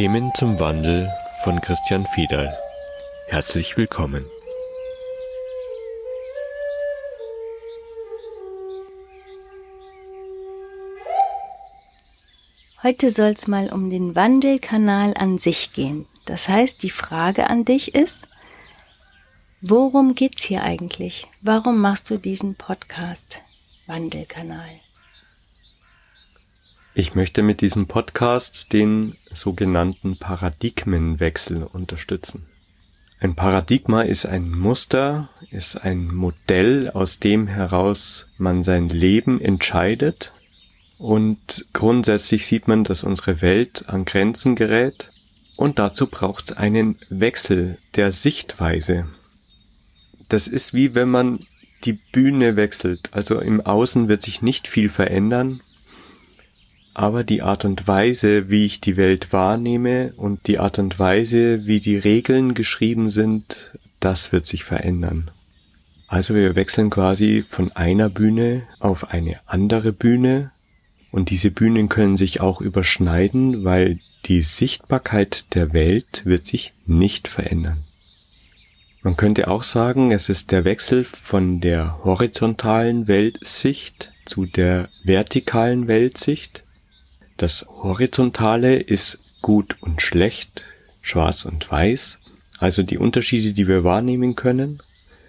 Themen zum Wandel von Christian Fiedal. Herzlich willkommen. Heute soll es mal um den Wandelkanal an sich gehen. Das heißt, die Frage an dich ist, worum geht's hier eigentlich? Warum machst du diesen Podcast Wandelkanal? Ich möchte mit diesem Podcast den sogenannten Paradigmenwechsel unterstützen. Ein Paradigma ist ein Muster, ist ein Modell, aus dem heraus man sein Leben entscheidet. Und grundsätzlich sieht man, dass unsere Welt an Grenzen gerät. Und dazu braucht es einen Wechsel der Sichtweise. Das ist wie wenn man die Bühne wechselt. Also im Außen wird sich nicht viel verändern, aber die Art und Weise, wie ich die Welt wahrnehme und die Art und Weise, wie die Regeln geschrieben sind, das wird sich verändern. Also wir wechseln quasi von einer Bühne auf eine andere Bühne und diese Bühnen können sich auch überschneiden, weil die Sichtbarkeit der Welt wird sich nicht verändern. Man könnte auch sagen, es ist der Wechsel von der horizontalen Weltsicht zu der vertikalen Weltsicht. Das Horizontale ist gut und schlecht, schwarz und weiß, also die Unterschiede, die wir wahrnehmen können.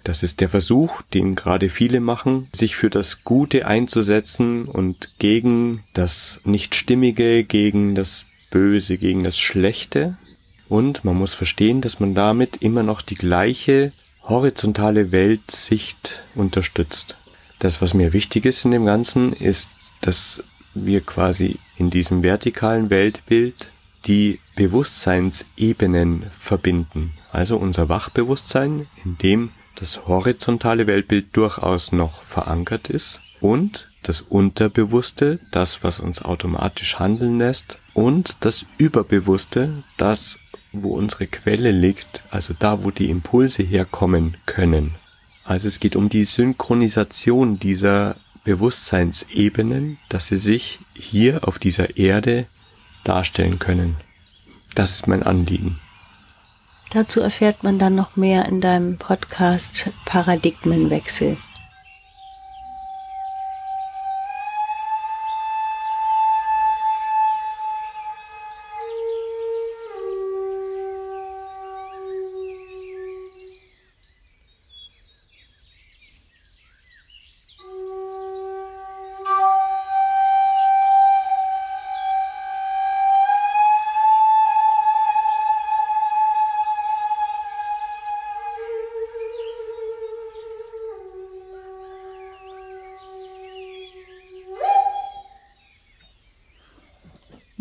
Das ist der Versuch, den gerade viele machen, sich für das Gute einzusetzen und gegen das Nichtstimmige, gegen das Böse, gegen das Schlechte. Und man muss verstehen, dass man damit immer noch die gleiche horizontale Weltsicht unterstützt. Das, was mir wichtig ist in dem Ganzen, ist, dass wir quasi in diesem vertikalen Weltbild die Bewusstseinsebenen verbinden. Also unser Wachbewusstsein, in dem das horizontale Weltbild durchaus noch verankert ist und das Unterbewusste, das, was uns automatisch handeln lässt und das Überbewusste, das, wo unsere Quelle liegt, also da, wo die Impulse herkommen können. Also es geht um die Synchronisation dieser Bewusstseinsebenen, dass sie sich hier auf dieser Erde darstellen können. Das ist mein Anliegen. Dazu erfährt man dann noch mehr in deinem Podcast Paradigmenwechsel.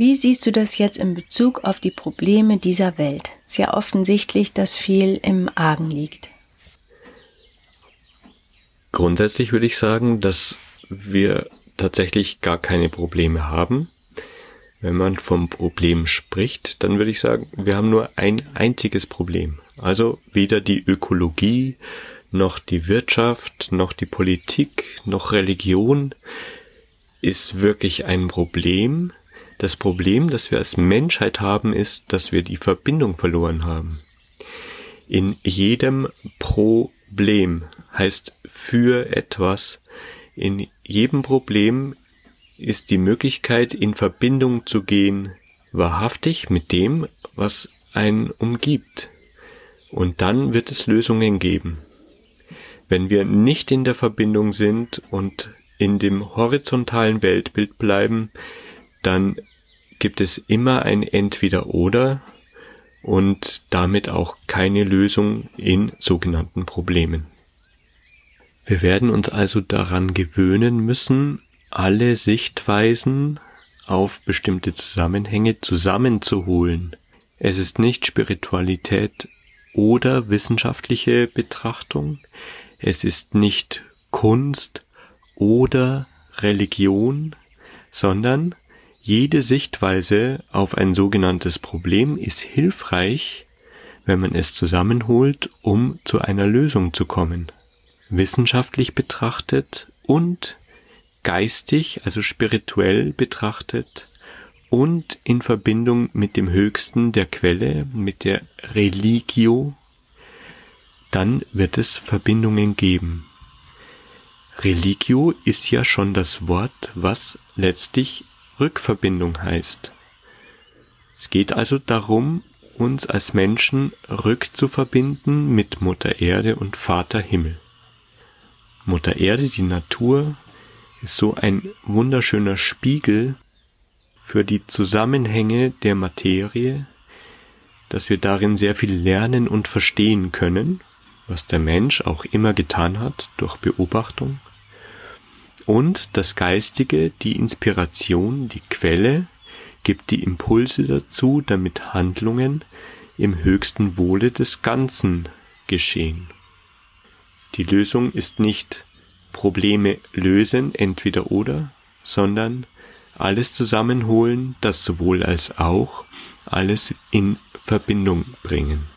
Wie siehst du das jetzt in Bezug auf die Probleme dieser Welt? Es ist ja offensichtlich, dass viel im Argen liegt. Grundsätzlich würde ich sagen, dass wir tatsächlich gar keine Probleme haben. Wenn man vom Problem spricht, dann würde ich sagen, wir haben nur ein einziges Problem. Also weder die Ökologie, noch die Wirtschaft, noch die Politik, noch Religion ist wirklich ein Problem, das Problem, das wir als Menschheit haben, ist, dass wir die Verbindung verloren haben. In jedem Problem heißt für etwas, in jedem Problem ist die Möglichkeit, in Verbindung zu gehen, wahrhaftig mit dem, was einen umgibt. Und dann wird es Lösungen geben. Wenn wir nicht in der Verbindung sind und in dem horizontalen Weltbild bleiben, dann gibt es immer ein Entweder-Oder und damit auch keine Lösung in sogenannten Problemen. Wir werden uns also daran gewöhnen müssen, alle Sichtweisen auf bestimmte Zusammenhänge zusammenzuholen. Es ist nicht Spiritualität oder wissenschaftliche Betrachtung, es ist nicht Kunst oder Religion, sondern jede Sichtweise auf ein sogenanntes Problem ist hilfreich, wenn man es zusammenholt, um zu einer Lösung zu kommen. Wissenschaftlich betrachtet und geistig, also spirituell betrachtet und in Verbindung mit dem Höchsten der Quelle, mit der Religio, dann wird es Verbindungen geben. Religio ist ja schon das Wort, was letztlich Rückverbindung heißt. Es geht also darum, uns als Menschen rückzuverbinden mit Mutter Erde und Vater Himmel. Mutter Erde, die Natur, ist so ein wunderschöner Spiegel für die Zusammenhänge der Materie, dass wir darin sehr viel lernen und verstehen können, was der Mensch auch immer getan hat durch Beobachtung, und das Geistige, die Inspiration, die Quelle, gibt die Impulse dazu, damit Handlungen im höchsten Wohle des Ganzen geschehen. Die Lösung ist nicht Probleme lösen, entweder oder, sondern alles zusammenholen, das sowohl als auch alles in Verbindung bringen.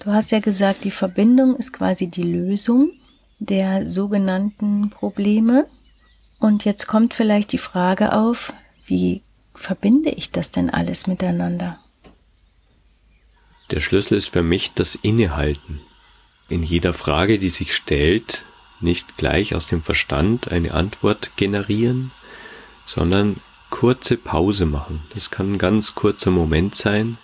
Du hast ja gesagt, die Verbindung ist quasi die Lösung der sogenannten Probleme. Und jetzt kommt vielleicht die Frage auf, wie verbinde ich das denn alles miteinander? Der Schlüssel ist für mich das Innehalten. In jeder Frage, die sich stellt, nicht gleich aus dem Verstand eine Antwort generieren, sondern kurze Pause machen. Das kann ein ganz kurzer Moment sein,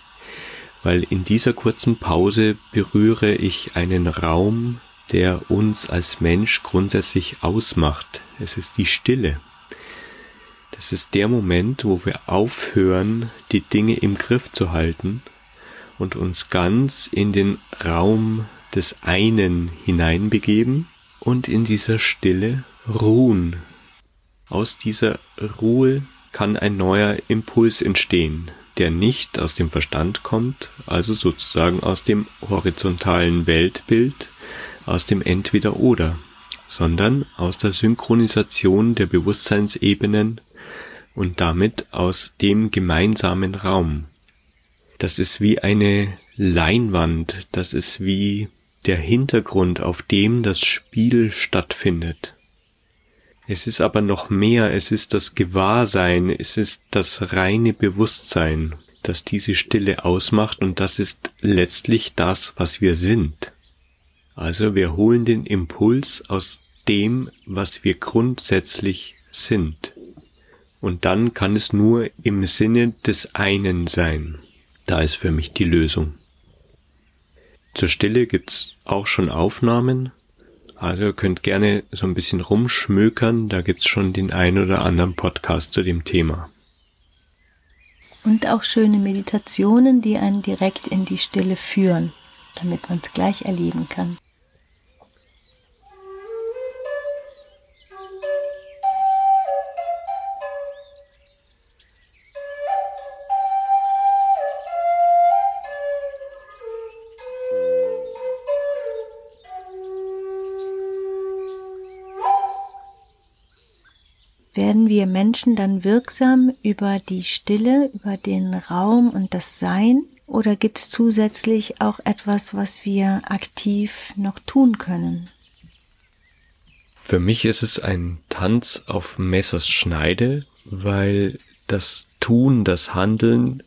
weil in dieser kurzen Pause berühre ich einen Raum, der uns als Mensch grundsätzlich ausmacht. Es ist die Stille. Das ist der Moment, wo wir aufhören, die Dinge im Griff zu halten und uns ganz in den Raum des einen hineinbegeben und in dieser Stille ruhen. Aus dieser Ruhe kann ein neuer Impuls entstehen, der nicht aus dem Verstand kommt, also sozusagen aus dem horizontalen Weltbild, aus dem Entweder-Oder, sondern aus der Synchronisation der Bewusstseinsebenen und damit aus dem gemeinsamen Raum. Das ist wie eine Leinwand, das ist wie der Hintergrund, auf dem das Spiel stattfindet. Es ist aber noch mehr, es ist das Gewahrsein, es ist das reine Bewusstsein, das diese Stille ausmacht und das ist letztlich das, was wir sind. Also wir holen den Impuls aus dem, was wir grundsätzlich sind. Und dann kann es nur im Sinne des einen sein. Da ist für mich die Lösung. Zur Stille gibt's auch schon Aufnahmen, also ihr könnt gerne so ein bisschen rumschmökern, da gibt's schon den ein oder anderen Podcast zu dem Thema. Und auch schöne Meditationen, die einen direkt in die Stille führen, damit man es gleich erleben kann. Werden wir Menschen dann wirksam über die Stille, über den Raum und das Sein? Oder gibt es zusätzlich auch etwas, was wir aktiv noch tun können? Für mich ist es ein Tanz auf Messers Schneide, weil das Tun, das Handeln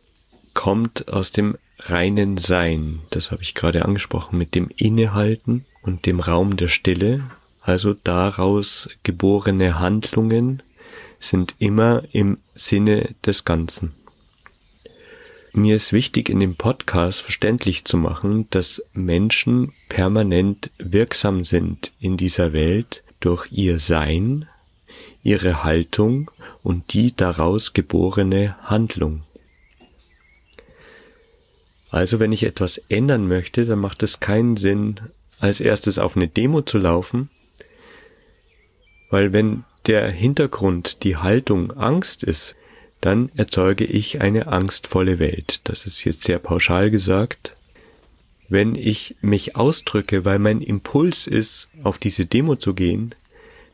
kommt aus dem reinen Sein. Das habe ich gerade angesprochen mit dem Innehalten und dem Raum der Stille. Also daraus geborene Handlungen sind immer im Sinne des Ganzen. Mir ist wichtig, in dem Podcast verständlich zu machen, dass Menschen permanent wirksam sind in dieser Welt durch ihr Sein, ihre Haltung und die daraus geborene Handlung. Also wenn ich etwas ändern möchte, dann macht es keinen Sinn, als erstes auf eine Demo zu laufen, weil wenn der Hintergrund, die Haltung Angst ist, dann erzeuge ich eine angstvolle Welt. Das ist jetzt sehr pauschal gesagt. Wenn ich mich ausdrücke, weil mein Impuls ist, auf diese Demo zu gehen,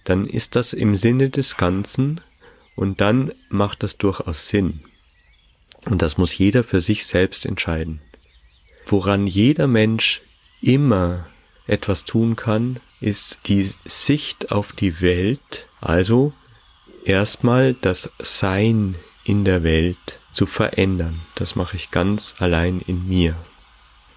dann ist das im Sinne des Ganzen und dann macht das durchaus Sinn. Und das muss jeder für sich selbst entscheiden. Woran jeder Mensch immer etwas tun kann, ist die Sicht auf die Welt, also erstmal das Sein in der Welt zu verändern. Das mache ich ganz allein in mir.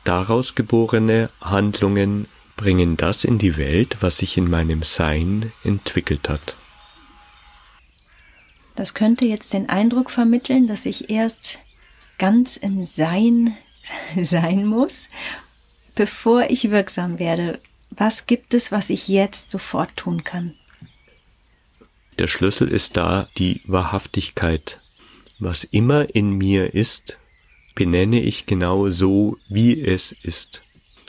Daraus geborene Handlungen bringen das in die Welt, was sich in meinem Sein entwickelt hat. Das könnte jetzt den Eindruck vermitteln, dass ich erst ganz im Sein sein muss, bevor ich wirksam werde. Was gibt es, was ich jetzt sofort tun kann? Der Schlüssel ist da die Wahrhaftigkeit. Was immer in mir ist, benenne ich genau so, wie es ist.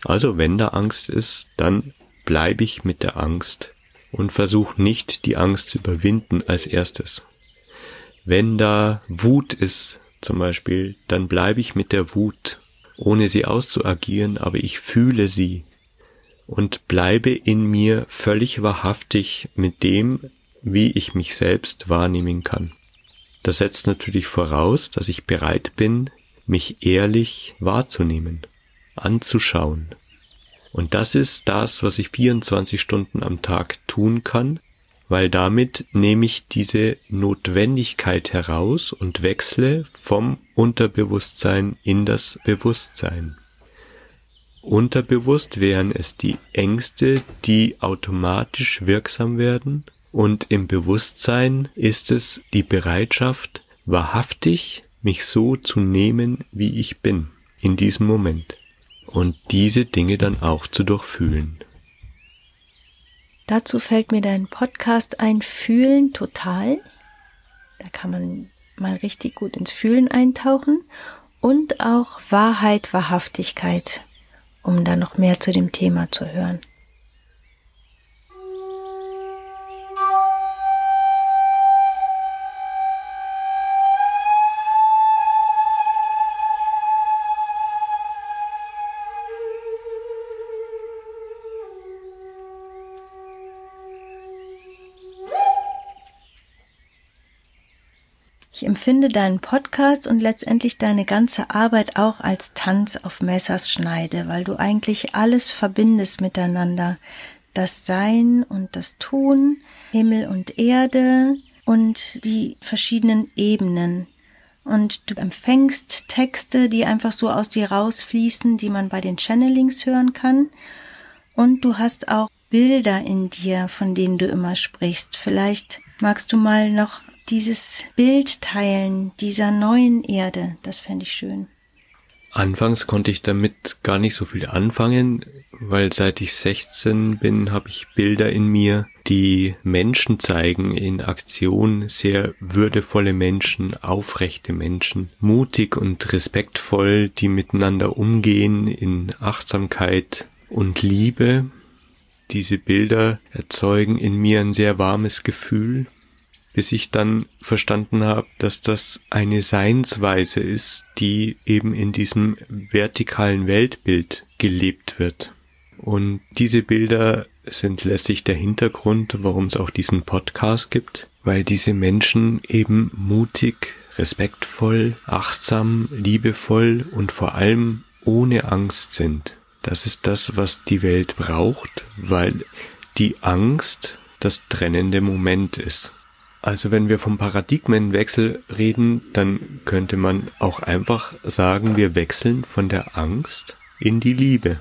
Also wenn da Angst ist, dann bleibe ich mit der Angst und versuche nicht die Angst zu überwinden als erstes. Wenn da Wut ist, zum Beispiel, dann bleibe ich mit der Wut, ohne sie auszuagieren, aber ich fühle sie und bleibe in mir völlig wahrhaftig mit dem, wie ich mich selbst wahrnehmen kann. Das setzt natürlich voraus, dass ich bereit bin, mich ehrlich wahrzunehmen, anzuschauen. Und das ist das, was ich 24 Stunden am Tag tun kann, weil damit nehme ich diese Notwendigkeit heraus und wechsle vom Unterbewusstsein in das Bewusstsein. Unterbewusst wären es die Ängste, die automatisch wirksam werden, und im Bewusstsein ist es die Bereitschaft, wahrhaftig mich so zu nehmen, wie ich bin, in diesem Moment, und diese Dinge dann auch zu durchfühlen. Dazu fällt mir dein Podcast ein, Fühlen total. Da kann man mal richtig gut ins Fühlen eintauchen und auch Wahrheit, Wahrhaftigkeit, um da noch mehr zu dem Thema zu hören. Empfinde deinen Podcast und letztendlich deine ganze Arbeit auch als Tanz auf Messerschneide, weil du eigentlich alles verbindest miteinander. Das Sein und das Tun, Himmel und Erde und die verschiedenen Ebenen. Und du empfängst Texte, die einfach so aus dir rausfließen, die man bei den Channelings hören kann. Und du hast auch Bilder in dir, von denen du immer sprichst. Vielleicht magst du mal noch dieses Bild teilen dieser neuen Erde, das fände ich schön. Anfangs konnte ich damit gar nicht so viel anfangen, weil seit ich 16 bin, habe ich Bilder in mir, die Menschen zeigen in Aktion, sehr würdevolle Menschen, aufrechte Menschen, mutig und respektvoll, die miteinander umgehen in Achtsamkeit und Liebe. Diese Bilder erzeugen in mir ein sehr warmes Gefühl bis ich dann verstanden habe, dass das eine Seinsweise ist, die eben in diesem vertikalen Weltbild gelebt wird. Und diese Bilder sind letztlich der Hintergrund, warum es auch diesen Podcast gibt, weil diese Menschen eben mutig, respektvoll, achtsam, liebevoll und vor allem ohne Angst sind. Das ist das, was die Welt braucht, weil die Angst das trennende Moment ist. Also wenn wir vom Paradigmenwechsel reden, dann könnte man auch einfach sagen, wir wechseln von der Angst in die Liebe.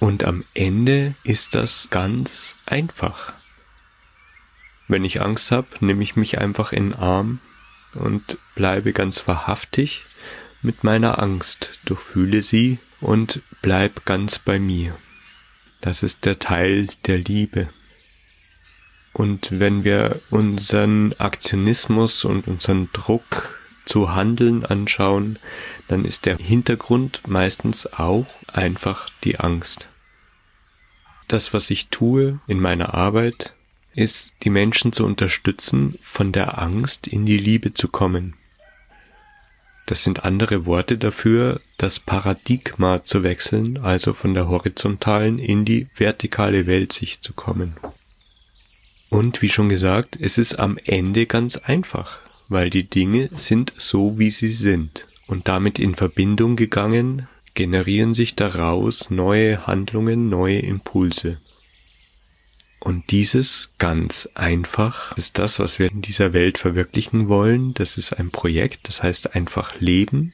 Und am Ende ist das ganz einfach. Wenn ich Angst habe, nehme ich mich einfach in den Arm und bleibe ganz wahrhaftig mit meiner Angst, durchfühle sie und bleib ganz bei mir. Das ist der Teil der Liebe. Und wenn wir unseren Aktionismus und unseren Druck zu handeln anschauen, dann ist der Hintergrund meistens auch einfach die Angst. Das, was ich tue in meiner Arbeit, ist, die Menschen zu unterstützen, von der Angst in die Liebe zu kommen. Das sind andere Worte dafür, das Paradigma zu wechseln, also von der horizontalen in die vertikale Weltsicht zu kommen. Und wie schon gesagt, es ist am Ende ganz einfach, weil die Dinge sind so, wie sie sind. Und damit in Verbindung gegangen, generieren sich daraus neue Handlungen, neue Impulse. Und dieses ganz einfach ist das, was wir in dieser Welt verwirklichen wollen. Das ist ein Projekt, das heißt einfach Leben.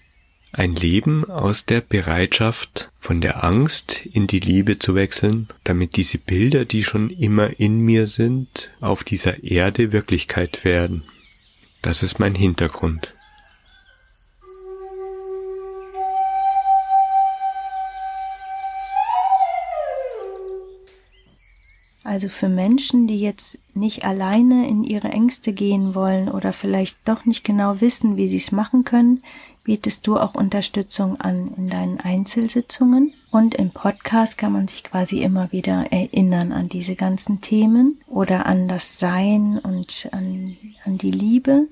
Ein Leben aus der Bereitschaft, von der Angst in die Liebe zu wechseln, damit diese Bilder, die schon immer in mir sind, auf dieser Erde Wirklichkeit werden. Das ist mein Hintergrund. Also für Menschen, die jetzt nicht alleine in ihre Ängste gehen wollen oder vielleicht doch nicht genau wissen, wie sie es machen können, bietest du auch Unterstützung an in deinen Einzelsitzungen. Und im Podcast kann man sich quasi immer wieder erinnern an diese ganzen Themen oder an das Sein und an, an die Liebe.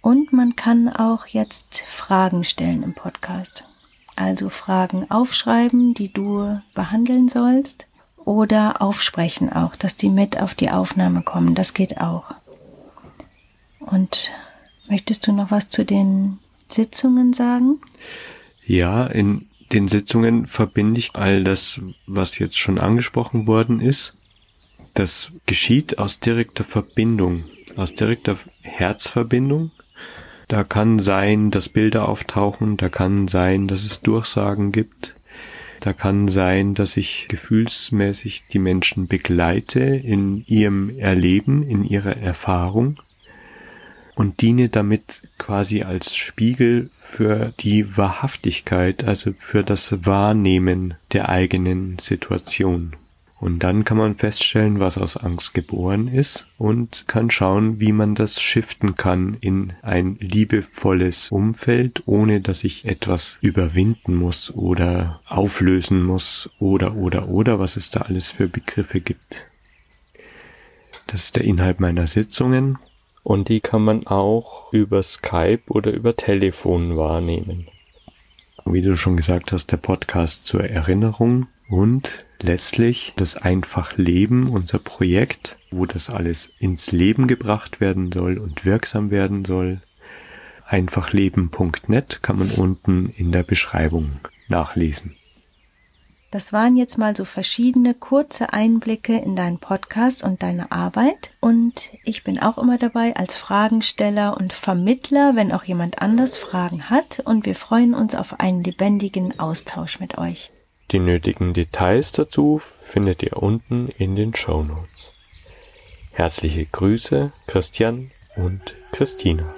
Und man kann auch jetzt Fragen stellen im Podcast. Also Fragen aufschreiben, die du behandeln sollst oder aufsprechen auch, dass die mit auf die Aufnahme kommen. Das geht auch. Und möchtest du noch was zu den Sitzungen sagen? Ja, in den Sitzungen verbinde ich all das, was jetzt schon angesprochen worden ist. Das geschieht aus direkter Verbindung, aus direkter Herzverbindung. Da kann sein, dass Bilder auftauchen, da kann sein, dass es Durchsagen gibt, da kann sein, dass ich gefühlsmäßig die Menschen begleite in ihrem Erleben, in ihrer Erfahrung und diene damit quasi als Spiegel für die Wahrhaftigkeit, also für das Wahrnehmen der eigenen Situation. Und dann kann man feststellen, was aus Angst geboren ist und kann schauen, wie man das shiften kann in ein liebevolles Umfeld, ohne dass ich etwas überwinden muss oder auflösen muss oder oder oder was es da alles für Begriffe gibt. Das ist der Inhalt meiner Sitzungen und die kann man auch über Skype oder über Telefon wahrnehmen. Wie du schon gesagt hast, der Podcast zur Erinnerung und letztlich das einfach Leben, unser Projekt, wo das alles ins Leben gebracht werden soll und wirksam werden soll. Einfachleben.net kann man unten in der Beschreibung nachlesen. Das waren jetzt mal so verschiedene kurze Einblicke in deinen Podcast und deine Arbeit. Und ich bin auch immer dabei als Fragensteller und Vermittler, wenn auch jemand anders Fragen hat. Und wir freuen uns auf einen lebendigen Austausch mit euch. Die nötigen Details dazu findet ihr unten in den Show Notes. Herzliche Grüße, Christian und Christina.